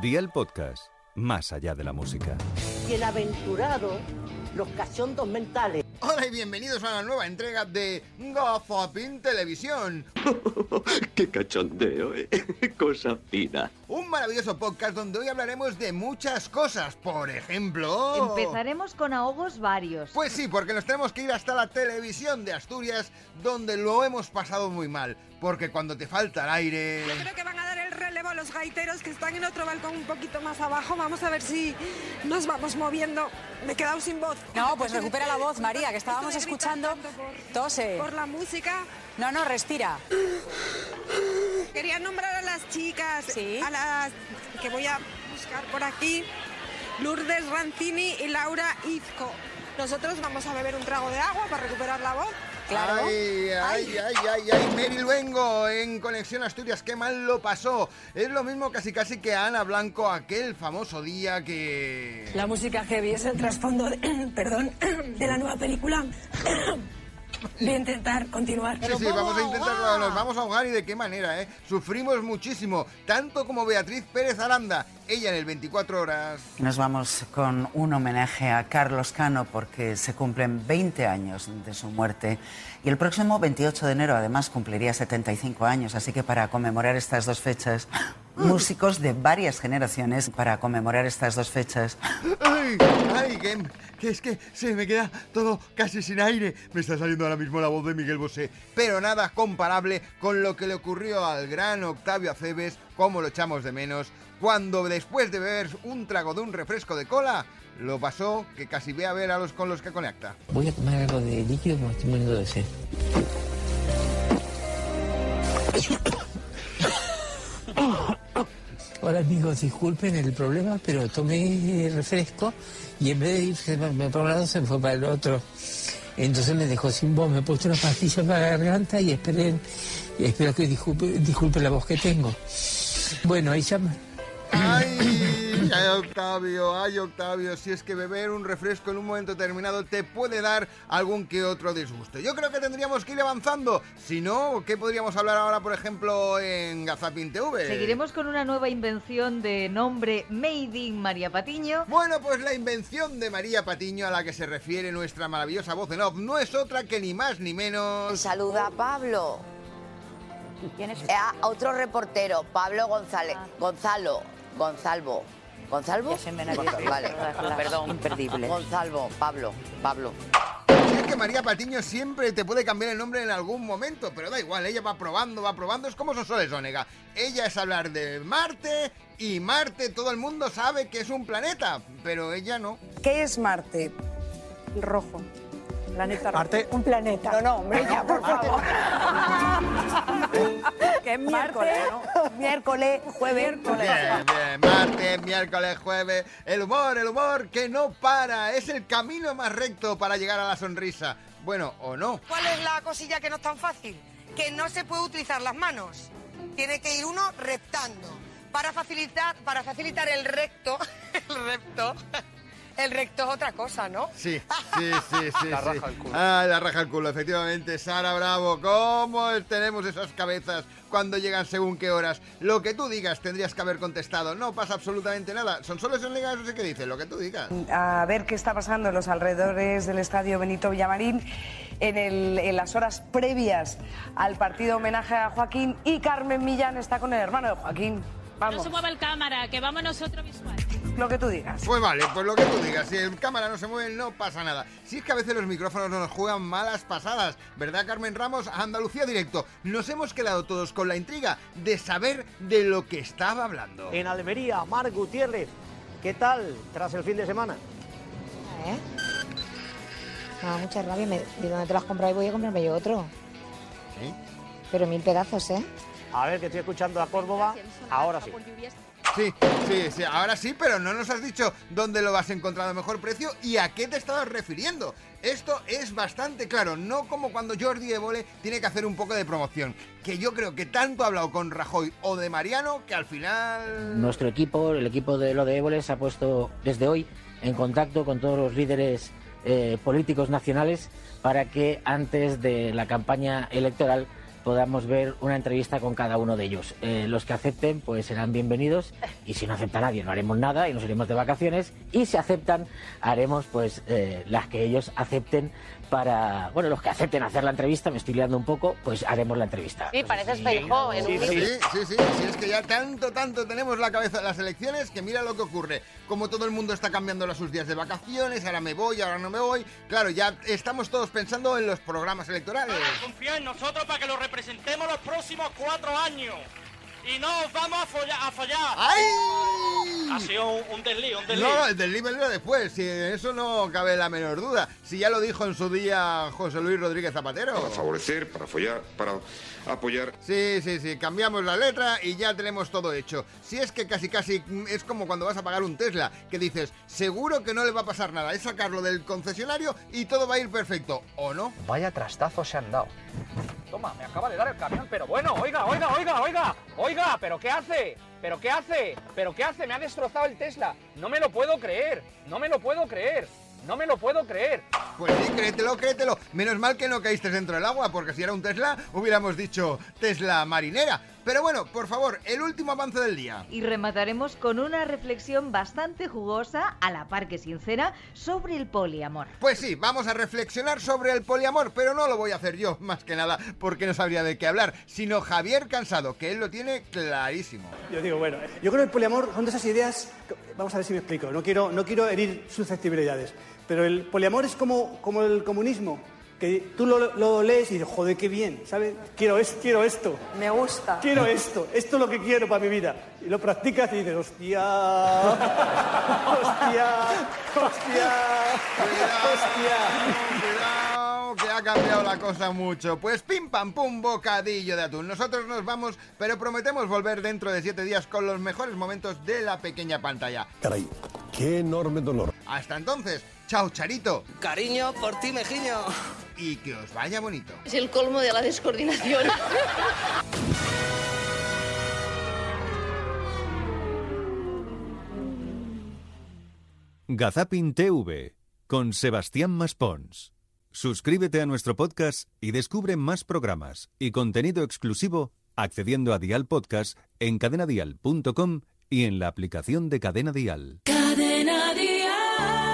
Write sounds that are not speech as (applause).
Día el podcast, más allá de la música. Bienaventurado los cachondos mentales. Hola y bienvenidos a la nueva entrega de Gazapin Televisión. (laughs) ¡Qué cachondeo, eh! (laughs) Cosa fina. Un maravilloso podcast donde hoy hablaremos de muchas cosas. Por ejemplo... Empezaremos con ahogos varios. Pues sí, porque nos tenemos que ir hasta la televisión de Asturias, donde lo hemos pasado muy mal. Porque cuando te falta el aire... Yo creo que van a a los gaiteros que están en otro balcón un poquito más abajo. Vamos a ver si nos vamos moviendo. Me he quedado sin voz. No, pues recupera la voz, María, que estábamos escuchando. por- Tose. Por la música. No, no, respira. Quería nombrar a las chicas. Sí. A las que voy a buscar por aquí. Lourdes Rancini y Laura Izco. Nosotros vamos a beber un trago de agua para recuperar la voz. Claro. Ay, ay, ay, ay, ay, Mary Luengo en Conexión Asturias, qué mal lo pasó. Es lo mismo casi casi que Ana Blanco aquel famoso día que... La música heavy es el trasfondo, de, (clears throat) perdón, (clears throat) de la nueva película. (clears throat) Voy a intentar continuar. Sí, sí, vamos a intentarlo, nos vamos a ahogar y de qué manera, ¿eh? Sufrimos muchísimo, tanto como Beatriz Pérez Aranda, ella en el 24 horas. Nos vamos con un homenaje a Carlos Cano porque se cumplen 20 años de su muerte y el próximo 28 de enero además cumpliría 75 años, así que para conmemorar estas dos fechas, músicos de varias generaciones, para conmemorar estas dos fechas, Ay, ay, que, que es que se me queda todo casi sin aire. Me está saliendo ahora mismo la voz de Miguel Bosé, pero nada comparable con lo que le ocurrió al gran Octavio Aceves, como lo echamos de menos, cuando después de beber un trago de un refresco de cola, lo pasó que casi ve a ver a los con los que conecta. Voy a tomar algo de líquido que me estoy muriendo de sed. Hola amigos, disculpen el problema, pero tomé refresco y en vez de irse para un lado se fue para el otro. Entonces me dejó sin voz, me puse una pastilla para la garganta y esperen, espero que disculpe, disculpe la voz que tengo. Bueno, ahí llama. Ay, ay, Octavio, ay, Octavio, si es que beber un refresco en un momento determinado te puede dar algún que otro disgusto. Yo creo que tendríamos que ir avanzando. Si no, ¿qué podríamos hablar ahora, por ejemplo, en Gazapin TV? Seguiremos con una nueva invención de nombre Made in María Patiño. Bueno, pues la invención de María Patiño a la que se refiere nuestra maravillosa voz en off no es otra que ni más ni menos... Saluda a Pablo. ¿Quién es? Eh, A otro reportero, Pablo González. Gonzalo. Gonzalvo. ¿Gonzalvo? Ya se me ha Gonzalo. Vale, perdón. imperdible. Gonzalvo, Pablo, Pablo. Es que María Patiño siempre te puede cambiar el nombre en algún momento, pero da igual, ella va probando, va probando, es como Sonsoles Onega. Ella es hablar de Marte y Marte todo el mundo sabe que es un planeta, pero ella no. ¿Qué es Marte? Rojo. Planeta Marte. Un planeta. No, no, hombre, ya, por favor. (laughs) que es miércoles, ¿no? (laughs) Miércoles, jueves. Bien, bien, martes, miércoles, jueves, el humor, el humor que no para, es el camino más recto para llegar a la sonrisa. Bueno, o no. ¿Cuál es la cosilla que no es tan fácil? Que no se puede utilizar las manos. Tiene que ir uno reptando. Para facilitar, para facilitar el recto, (laughs) el recto, el recto es otra cosa, ¿no? Sí, (laughs) sí, sí, sí. La raja el culo. Ah, la raja el culo, efectivamente. Sara Bravo, ¿cómo tenemos esas cabezas cuando llegan según qué horas? Lo que tú digas tendrías que haber contestado. No pasa absolutamente nada. Son solo esos legas, no sé qué dice, lo que tú digas. A ver qué está pasando en los alrededores del estadio Benito Villamarín en, el- en las horas previas al partido homenaje a Joaquín y Carmen Millán está con el hermano de Joaquín. Vamos, mueva el cámara, que vamos nosotros visual. Lo que tú digas. Pues vale, pues lo que tú digas. Si el cámara no se mueve, no pasa nada. Si es que a veces los micrófonos nos juegan malas pasadas, ¿verdad, Carmen Ramos? Andalucía Directo. Nos hemos quedado todos con la intriga de saber de lo que estaba hablando. En Almería, Mar Gutiérrez. ¿Qué tal tras el fin de semana? ¿Eh? No, mucha rabia. Me, ¿De dónde te lo has comprado? Y voy a comprarme yo otro. ¿Sí? Pero mil pedazos, ¿eh? A ver, que estoy escuchando a Córdoba. Ahora sí. Sí, sí, sí, ahora sí, pero no nos has dicho dónde lo vas a encontrar a mejor precio y a qué te estabas refiriendo. Esto es bastante claro, no como cuando Jordi Évole tiene que hacer un poco de promoción, que yo creo que tanto ha hablado con Rajoy o de Mariano que al final... Nuestro equipo, el equipo de lo de Évole, se ha puesto desde hoy en contacto con todos los líderes eh, políticos nacionales para que antes de la campaña electoral podamos ver una entrevista con cada uno de ellos. Eh, los que acepten, pues serán bienvenidos y si no acepta nadie, no haremos nada y nos iremos de vacaciones y si aceptan, haremos pues eh, las que ellos acepten para, bueno, los que acepten hacer la entrevista, me estoy liando un poco, pues haremos la entrevista. Sí, pareces Feijó en Sí, un sí, vídeo. sí, sí, sí, es que ya tanto, tanto tenemos la cabeza de las elecciones que mira lo que ocurre. Como todo el mundo está cambiando sus días de vacaciones, ahora me voy, ahora no me voy. Claro, ya estamos todos pensando en los programas electorales. Confía en nosotros para que lo representemos los próximos cuatro años. Y no os vamos a follar. A follar. ¡Ay! Ha sido un, un desliz, un desliz. No, el del nivel después, si en eso no cabe la menor duda. Si ya lo dijo en su día José Luis Rodríguez Zapatero. Para favorecer, para follar, para apoyar. Sí, sí, sí, cambiamos la letra y ya tenemos todo hecho. Si es que casi casi es como cuando vas a pagar un Tesla, que dices, seguro que no le va a pasar nada, es sacarlo del concesionario y todo va a ir perfecto, ¿o no? Vaya trastazo se han dado. Toma, me acaba de dar el camión, pero bueno, oiga, oiga, oiga, oiga, oiga, pero ¿qué hace? ¿Pero qué hace? ¿Pero qué hace? Me ha destrozado el Tesla. No me lo puedo creer, no me lo puedo creer, no me lo puedo creer. Pues sí, créetelo, créetelo. Menos mal que no caíste dentro del agua, porque si era un Tesla, hubiéramos dicho Tesla marinera. Pero bueno, por favor, el último avance del día. Y remataremos con una reflexión bastante jugosa, a la par que sincera, sobre el poliamor. Pues sí, vamos a reflexionar sobre el poliamor, pero no lo voy a hacer yo, (laughs) más que nada, porque no sabría de qué hablar, sino Javier Cansado, que él lo tiene clarísimo. Yo digo, bueno, yo creo que el poliamor son de esas ideas, vamos a ver si me explico, no quiero, no quiero herir susceptibilidades, pero el poliamor es como, como el comunismo, que tú lo, lo lees y dices, joder, qué bien, ¿sabes? Quiero, es, quiero esto. Me gusta. Quiero esto, esto es lo que quiero para mi vida. Y lo practicas y dices, hostia, hostia, hostia, hostia. Cuidado, que ha cambiado la cosa mucho. Pues pim pam pum, bocadillo de atún. Nosotros nos vamos, pero prometemos volver dentro de siete días con los mejores momentos de la pequeña pantalla. Caray, qué enorme dolor. Hasta entonces, chao Charito. Cariño por ti, Mejiño. Y que os vaya bonito. Es el colmo de la descoordinación. (laughs) Gazapin TV con Sebastián Maspons. Suscríbete a nuestro podcast y descubre más programas y contenido exclusivo accediendo a Dial Podcast en cadenadial.com y en la aplicación de Cadena Dial. Cadena Dial.